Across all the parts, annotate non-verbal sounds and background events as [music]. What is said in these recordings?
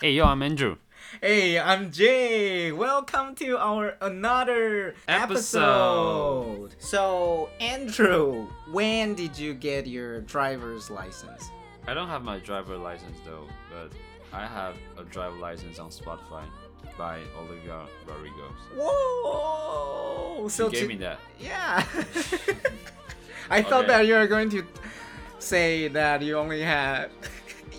Hey, yo, I'm Andrew. Hey, I'm Jay. Welcome to our another Episode. episode. So, Andrew, when did you get your driver's license? I don't have my driver license though, but I have a driver license on Spotify by Olivia Rodrigo. Whoa! So you gave to- me that. Yeah. [laughs] I thought Okay. that you were going to say that you only had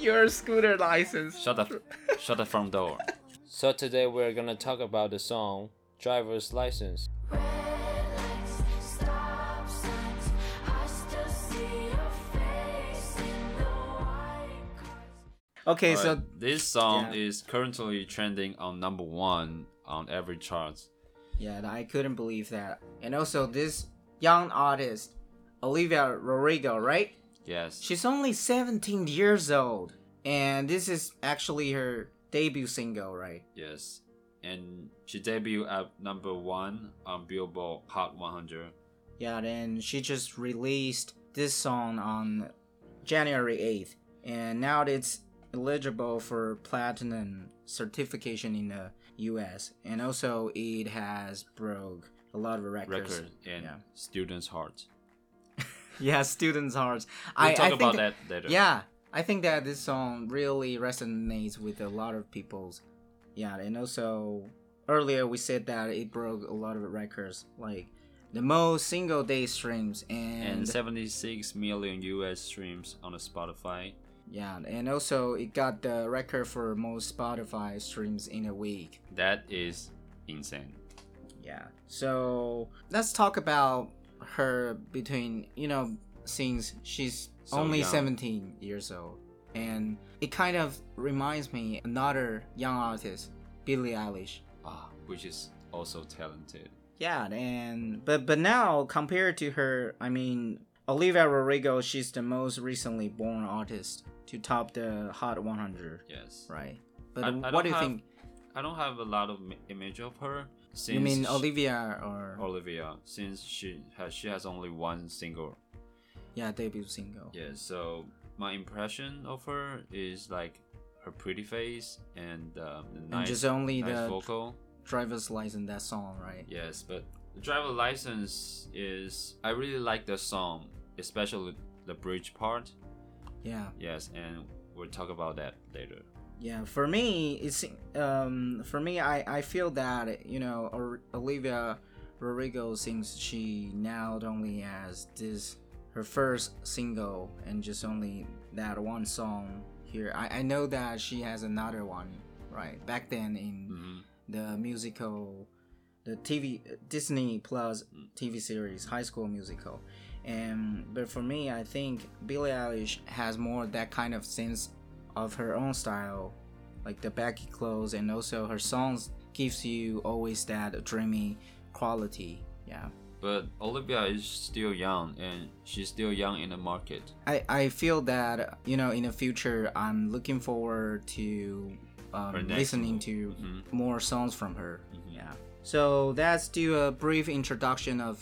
your scooter license. Shut the shut the front door. So today we're gonna talk about the song Driver's License. Red lights, stop signs. I still see your face in the white cars. Okay, so this song yeah. is currently trending on number one on every chart. Yeah, I couldn't believe that. And also, this young artist, Olivia Rodrigo, right? Yes. She's only 17 years old. And this is actually her debut single, right? Yes. And she debuted at number one on Billboard Hot 100. Yeah, then she just released this song on January 8th. And now it's eligible for platinum certification in the US. And also, it has broke a lot of records. Record and Yeah. students' hearts. [laughs] Yeah, students' hearts. We'll I, talk I think about that- later. Yeah, I think that this song really resonates with a lot of people's. Yeah, and also earlier we said that it broke a lot of records, like the most single day streams and, And 76 million US streams on Spotify. yeah, and also it got the record for most Spotify streams in a week. That is insane. Yeah. So let's talk about her between you know since she's So only young. 17 years old and it kind of reminds me another young artist Billie Eilish. Ah, which is also talented. Yeah, and but but now compared to her, I mean Olivia Rodrigo, she's the most recently born artist to top the Hot 100, Yes. right? But I- I what don't you have think? I don't have a lot of image of her. Since You mean Olivia or Olivia, since she has she has only one single. yeah debut single? Yeah, so my impression of her is like her pretty face and um, the And nice, just only nice the vocal. driver's license that song, right? Yes, but the driver license is I really like the song, especially the bridge part. Yeah. Yes, and we'll talk about that later. Yeah, for me, it's um for me, I I feel that you know Olivia Rodrigo since she not only has this her first single and just only that one song here. I I know that she has another one right back then in hmm the musical, the TV Disney Plus TV series High School Musical, and but for me, I think Billie Eilish has more that kind of sense of her own style, like the baggy clothes, and also her songs gives you always that dreamy quality. Yeah, But Olivia is still young, and she's still young in the market. I I feel that you know in the future I'm looking forward to um, listening one. to Mhm. more songs from her. Mhm. Yeah. So let's do a brief introduction of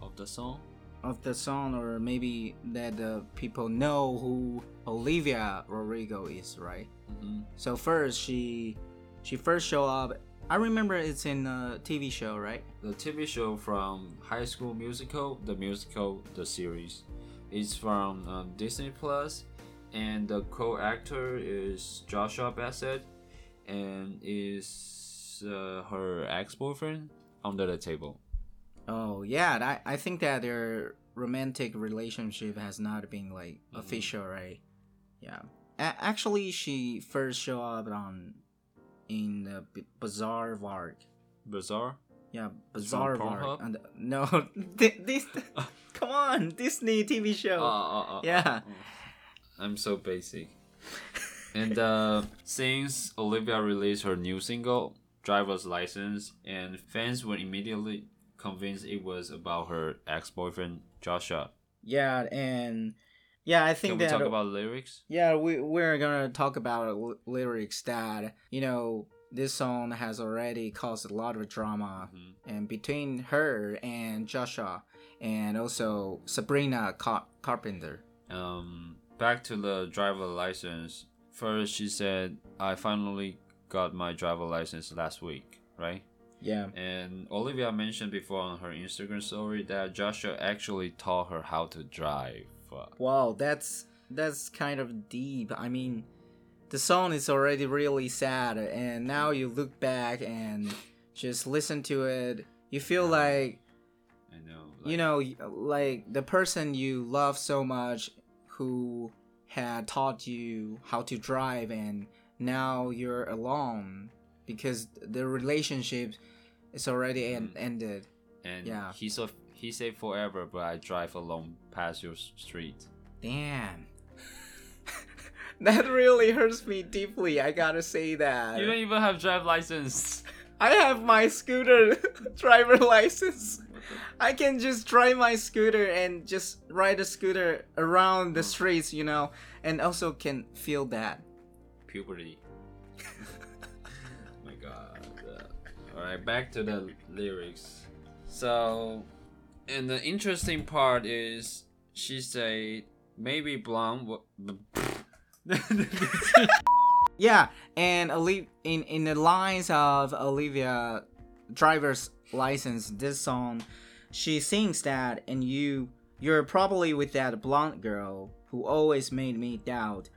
Of the song, of the song, or maybe that the people know who Olivia Rodrigo is, right? hmm So first, she she first show up. I remember it's in a TV show, right? the TV show from High School Musical, the musical, the series, is from um, Disney Plus, and the co-actor is Joshua Bassett, and is uh, her ex-boyfriend under the table. Oh yeah, that, I think that their romantic relationship has not been like Mhm. official, right? Yeah. A- actually, she first show up on in the B- Bizaardvark. Bizarre. Yeah, from Varg. And no, [laughs] this. [laughs] come on, Disney TV show. Uh, uh, uh, Yeah. I'm so basic. and uh, since Olivia released her new single, Driver's License, and fans were immediately convinced it was about her ex-boyfriend Joshua. Yeah, and yeah, I think Can we that talk about lyrics? yeah, we we're gonna talk about l- lyrics that you know this song has already caused a lot of drama Mhm. and between her and Joshua and also Sabrina Car- Carpenter. Um, back to the driver license. First, she said, "I finally got my driver license last week." Right. Yeah. And Olivia mentioned before on her Instagram story that Joshua actually taught her how to drive. Wow, that's that's kind of deep. I mean, the song is already really sad, and now you look back and just listen to it. You feel like I know. you know, like the person you love so much, who had taught you how to drive, and now you're alone because the relationship is already en- mm. ended. And yeah. he said he said forever, but I drive alone past your street. Damn. [laughs] that really hurts me deeply. I gotta say that. You don't even have drive license. I have my scooter [laughs] driver license. I can just drive my scooter and just ride a scooter around the mm. streets, you know, and also can feel that. Puberty. [laughs] back to the lyrics. So, and the interesting part is she said maybe blonde. [laughs] Yeah, and in in the lines of Olivia driver's license, this song, she sings that, and you you're probably with that blonde girl who always made me doubt.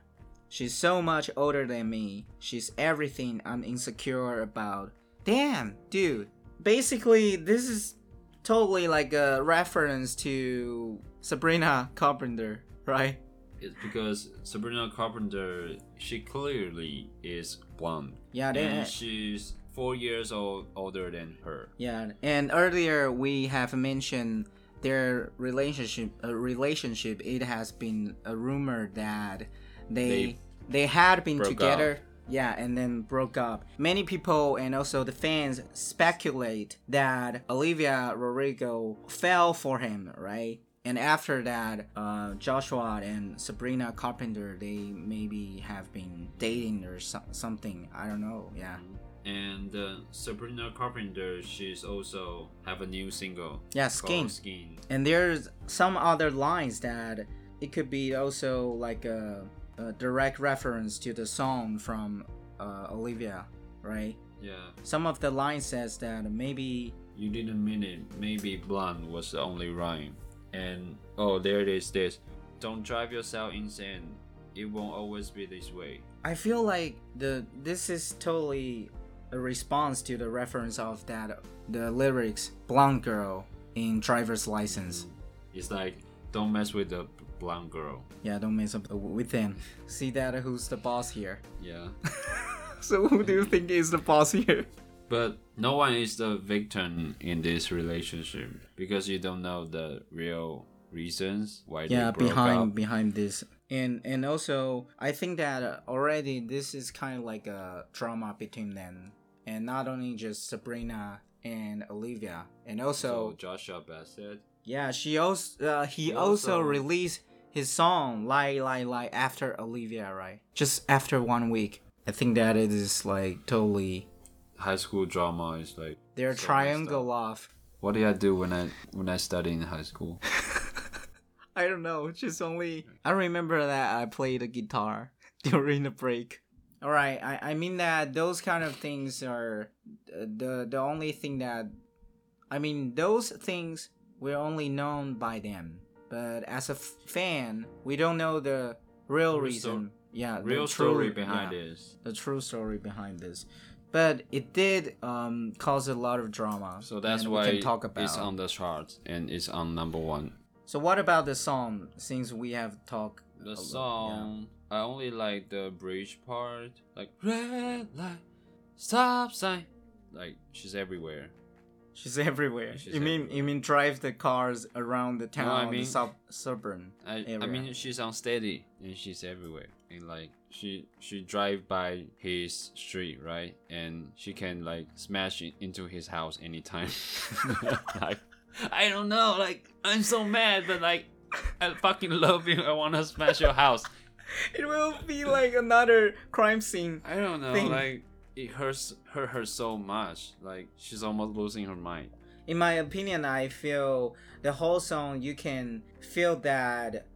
She's so much older than me. She's everything I'm insecure about. Damn, dude. Basically, this is totally like a reference to Sabrina Carpenter, right? it's because Sabrina Carpenter, she clearly is blonde. Yeah, they, and she's four years old older than her. Yeah, and earlier we have mentioned their relationship. A relationship. It has been a rumor that they They they, had been broke together. Yeah, and then broke up. Many people and also the fans speculate that Olivia Rodrigo fell for him, right? And after that, uh, Joshua and Sabrina Carpenter, they maybe have been dating or so- something. I don't know. Yeah. And uh, Sabrina Carpenter, she's also have a new single. Yeah, Skin. Skin. and there's some other lines that it could be also like a, a direct reference to the song from uh, Olivia, right? Yeah. Some of the line says that maybe You didn't mean it. Maybe blonde was the only rhyme. And oh, there it is. This. Don't drive yourself insane. It won't always be this way. I feel like the this is totally a response to the reference of that the lyrics blonde girl in driver's license. It's like don't mess with the blonde girl. Yeah, don't mess up with them. See that who's the boss here? Yeah. [laughs] So who do you think is the boss here? But no one is the victim in this relationship because you don't know the real reasons why yeah they broke behind up. behind this and and also i think that uh, already this is kind of like a drama between them and not only just sabrina and olivia and So also Joshua Bassett. Yeah she also uh, he, He also, also- released his song lie lie lie after olivia right just after one week i think that it is like totally High school drama is like their so triangle love What did I do when I when I studied in high school? [laughs] I don't know. Just only. I remember that I played the guitar [laughs] during the break. All right. I, I mean that those kind of things are uh, the the only thing that. I mean those things we're only known by them, but as a f- fan, we don't know the real reason. yeah, the Real true- story behind yeah, this. The true story behind this. But it did um, cause a lot of drama. So that's why we can talk about. it's on the charts and it's on number one. So what about the song? Since we have talked The lot, yeah. song I only like the bridge part, like red light, stop sign. Like she's everywhere. She's everywhere. She's you mean everywhere. you mean drive the cars around the town, I the mean- sub suburban I, area. I mean she's unsteady and she's everywhere and like she she drive by his street right and she can like smash in, into his house anytime [laughs] like i don't know like i'm so mad but like i fucking love you i want to smash your house [laughs] it will be like another crime scene. i don't know Thing. like it hurts hurt her so much like she's almost losing her mind In my opinion, I feel the whole song you can feel that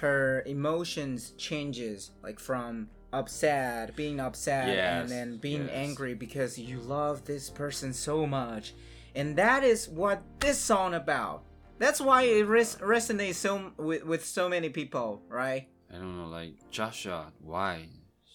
her emotions changes like from upset, being upset, and then being yes. angry because you love this person so much, and that is what this song about. That's why it res- resonates so with, with so many people, right? I don't know, like Joshua. Why?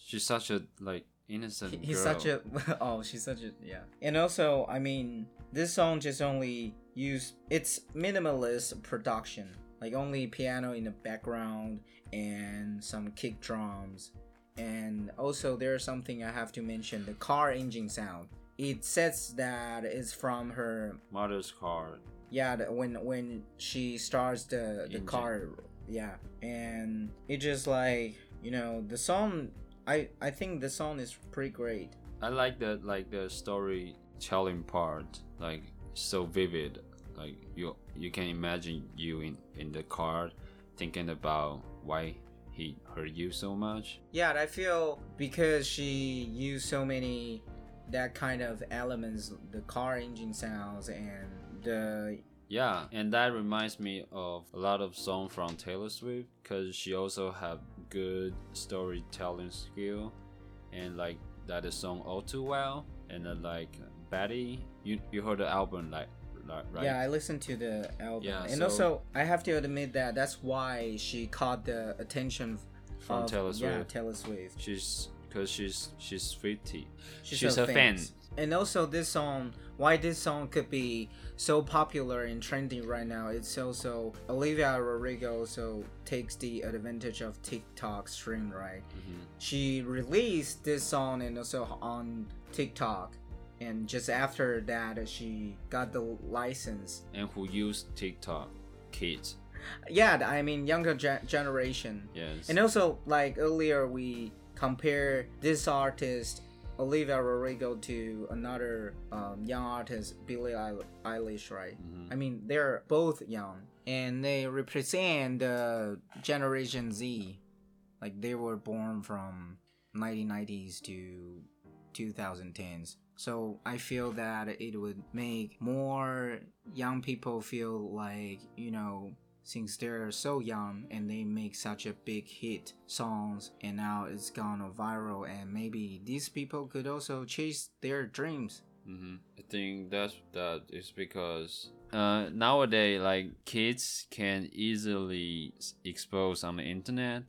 She's such a like innocent. He- He's girl. such a [laughs] oh, she's such a yeah. And also, I mean, this song just only use it's minimalist production, like only piano in the background and some kick drums. And also, there's something I have to mention: the car engine sound. It says that it's from her mother's car. yeah the, when when she starts the the Engine. car yeah and it just like you know the song i i think the song is pretty great I like the like the storytelling part, like so vivid. Like you you can imagine you in in the car, thinking about why he hurt you so much. yeah i feel because she used so many that kind of elements the car engine sounds and the Yeah, and that reminds me of a lot of songs from Taylor Swift because she also have good storytelling skill, and like that is song all too well, and then like Betty, you you heard the album like like right? yeah i listened to the album Yeah, and so- also i have to admit that that's why she caught the attention From of, Taylor yeah Swift. taylor swift She's because she's she's Swiftie. She's, She's a, a fan. And also this song, why this song could be so popular and trending right now, it's also Olivia Rodrigo also takes the advantage of TikTok stream, right? Mhm. She released this song and also on TikTok. And just after that, she got the license. And who used TikTok? Kids. Yeah, I mean, younger ge- generation. Yes. And also, like earlier, we compare this artist, Olivia Rodrigo, to another um, young artist, Billie Eilish, right? Mhm. I mean, they're both young, and they represent the Generation Z. Like they were born from 1990s to 2010s. So I feel that it would make more young people feel like, you know, since they're so young and they make such a big hit songs and now it's gone viral and maybe these people could also chase their dreams. hmm I think that's that is because uh, nowadays like kids can easily expose on the internet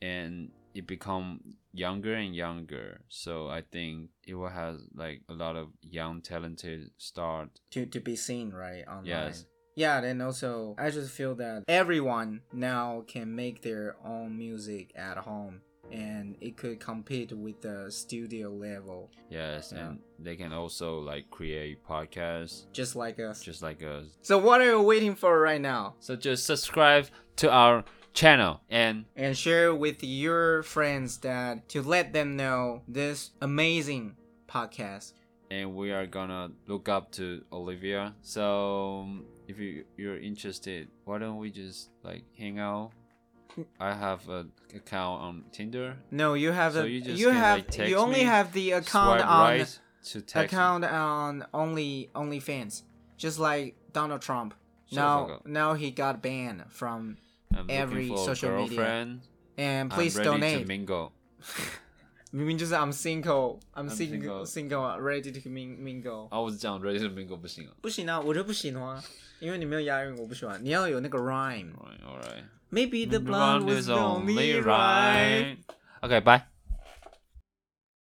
and it become younger and younger. So I think it will have like a lot of young talented start. to to be seen right online. Yes. Yeah, and also I just feel that everyone now can make their own music at home and it could compete with the studio level Yes, Yeah. and they can also like create podcasts just like us. just like us. so what are you waiting for right now? So just subscribe to our channel and And share with your friends that to let them know this amazing podcast. And we are gonna look up to Olivia. So um, if you you're interested, why don't we just like hang out? I have a account on Tinder. No, you have So a you just you can, have like, you only me, have the account on right to text me. account on only OnlyFans, just like Donald Trump. Now, now he got banned from. I'm every social media. And please I'm ready donate. to mingle. [laughs] 明明就是 I'm single, I'm, I'm single, single. single, ready to min- mingle。啊，我是讲 ready to mingle 不行啊。不行啊，我就不行啊，因为你没有押韵，我不喜欢。你要有那个 rhyme。 Alright, alright. Maybe the Blonde blonde was is the only only right. right. Okay, bye.